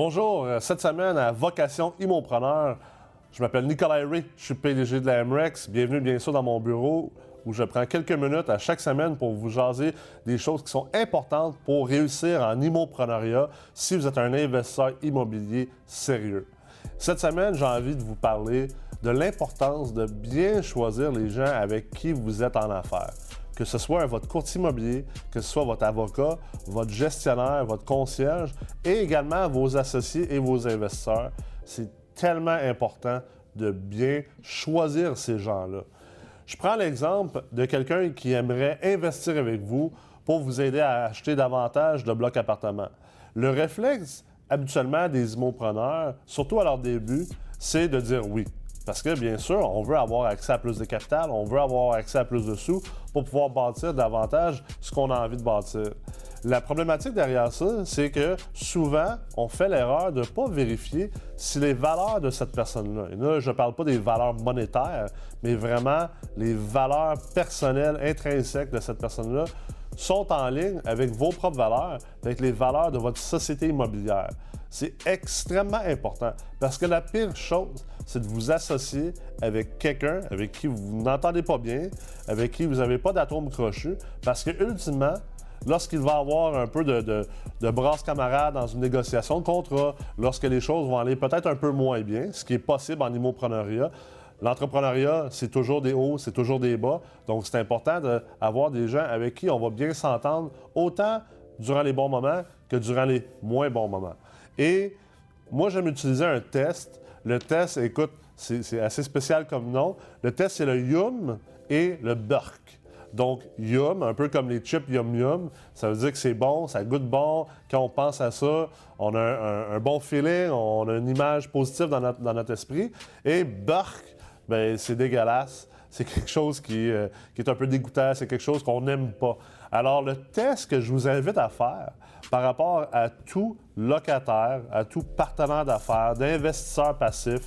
Bonjour, euh, cette semaine à Vocation Immopreneur, je m'appelle Nicolas Ray, je suis PDG de la MREX. Bienvenue bien sûr dans mon bureau où je prends quelques minutes à chaque semaine pour vous jaser des choses qui sont importantes pour réussir en immoprenariat si vous êtes un investisseur immobilier sérieux. Cette semaine, j'ai envie de vous parler de l'importance de bien choisir les gens avec qui vous êtes en affaires que ce soit votre courtier immobilier, que ce soit votre avocat, votre gestionnaire, votre concierge et également vos associés et vos investisseurs. C'est tellement important de bien choisir ces gens-là. Je prends l'exemple de quelqu'un qui aimerait investir avec vous pour vous aider à acheter davantage de blocs appartements. Le réflexe habituellement des immopreneurs, surtout à leur début, c'est de dire oui. Parce que, bien sûr, on veut avoir accès à plus de capital, on veut avoir accès à plus de sous pour pouvoir bâtir davantage ce qu'on a envie de bâtir. La problématique derrière ça, c'est que souvent, on fait l'erreur de ne pas vérifier si les valeurs de cette personne-là, et là, je ne parle pas des valeurs monétaires, mais vraiment les valeurs personnelles, intrinsèques de cette personne-là, sont en ligne avec vos propres valeurs, avec les valeurs de votre société immobilière. C'est extrêmement important parce que la pire chose, c'est de vous associer avec quelqu'un avec qui vous n'entendez pas bien, avec qui vous n'avez pas d'atome crochu, parce que ultimement, lorsqu'il va avoir un peu de, de, brasse camarade dans une négociation de contrat, lorsque les choses vont aller peut-être un peu moins bien, ce qui est possible en immoprenariat, L'entrepreneuriat, c'est toujours des hauts, c'est toujours des bas. Donc, c'est important d'avoir des gens avec qui on va bien s'entendre, autant durant les bons moments que durant les moins bons moments. Et moi, j'aime utiliser un test. Le test, écoute, c'est assez spécial comme nom. Le test, c'est le Yum et le Burk. Donc, Yum, un peu comme les chips Yum Yum, ça veut dire que c'est bon, ça goûte bon. Quand on pense à ça, on a un, bon feeling, on a une image positive dans notre, esprit. Et Burk, ben c'est dégueulasse. C'est quelque chose qui, euh, qui, est un peu dégoûtant, c'est quelque chose qu'on n'aime pas. Alors, le test que je vous invite à faire, par rapport à tout locataire, à tout partenaire d'affaires, d'investisseur passif,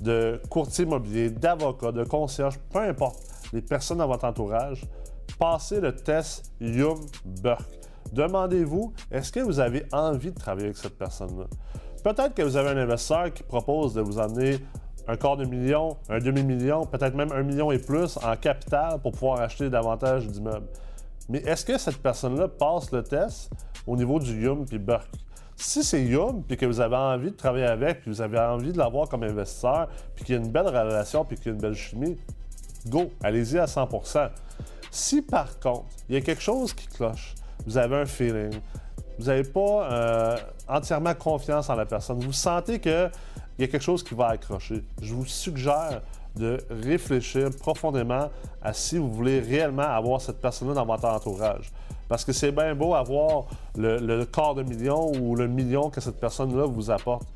de courtier immobilier, d'avocat, de concierge, peu importe les personnes dans votre entourage, passez le test Yum Burke. Demandez-vous, est-ce que vous avez envie de travailler avec cette personne-là? Peut-être que vous avez un investisseur qui propose de vous amener un quart de million, un demi-million, peut-être même un million et plus en capital pour pouvoir acheter davantage d'immeubles. Mais est-ce que cette personne-là passe le test au niveau du Yum puis Burke? Si c'est Yum, puis que vous avez envie de travailler avec, puis vous avez envie de l'avoir comme investisseur, puis qu'il y a une belle relation, puis qu'il y a une belle chimie, go, allez-y à 100% Si par contre, il y a quelque chose qui cloche, vous avez un feeling, vous n'avez pas euh, entièrement confiance en la personne, vous sentez qu'il y a quelque chose qui va accrocher, je vous suggère de réfléchir profondément à si vous voulez réellement avoir cette personne-là dans votre entourage. Parce que c'est bien beau avoir le, quart de million ou le million que cette personne-là vous apporte.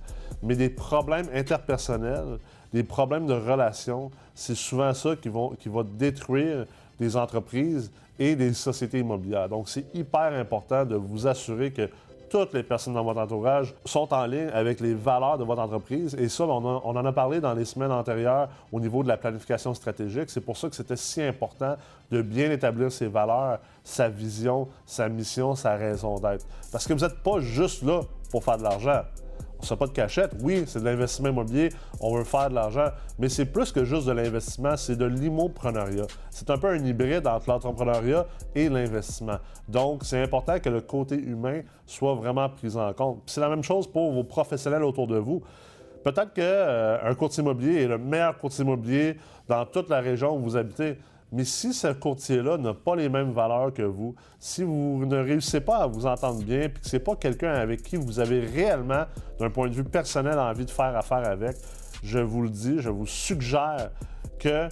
Mais des problèmes interpersonnels, des problèmes de relations, c'est souvent ça qui, vont, qui va détruire des entreprises et des sociétés immobilières. Donc, c'est hyper important de vous assurer que toutes les personnes dans votre entourage sont en ligne avec les valeurs de votre entreprise. Et ça, on, en a parlé dans les semaines antérieures au niveau de la planification stratégique. C'est pour ça que c'était si important de bien établir ses valeurs, sa vision, sa mission, sa raison d'être. Parce que vous n'êtes pas juste là pour faire de l'argent on ne pas de cachette. Oui, c'est de l'investissement immobilier, on veut faire de l'argent, mais c'est plus que juste de l'investissement, c'est de l'immoprenariat. C'est un peu un hybride entre l'entrepreneuriat et l'investissement. Donc, c'est important que le côté humain soit vraiment pris en compte. C'est la même chose pour vos professionnels autour de vous. Peut-être qu'un euh, courtier immobilier est le meilleur courtier immobilier dans toute la région où vous habitez. Mais si ce courtier-là n'a pas les mêmes valeurs que vous, si vous ne réussissez pas à vous entendre bien, puis que ce n'est pas quelqu'un avec qui vous avez réellement, d'un point de vue personnel, envie de faire affaire avec, je vous le dis, je vous suggère que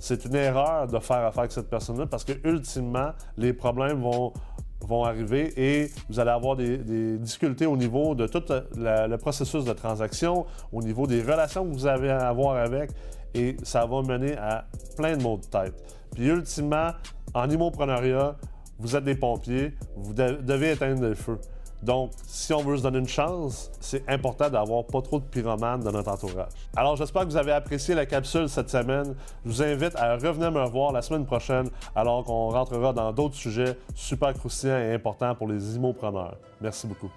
c'est une erreur de faire affaire avec cette personne-là parce que, ultimement, les problèmes vont, vont arriver et vous allez avoir des, difficultés au niveau de tout le processus de transaction, au niveau des relations que vous avez à avoir avec, et ça va mener à plein de maux de tête. Puis ultimement, en immoprenariat, vous êtes des pompiers, vous devez éteindre le feu. Donc, si on veut se donner une chance, c'est important d'avoir pas trop de pyromanes dans notre entourage. Alors, j'espère que vous avez apprécié la capsule cette semaine. Je vous invite à revenir me voir la semaine prochaine alors qu'on rentrera dans d'autres sujets super croustillants et importants pour les immopreneurs. Merci beaucoup.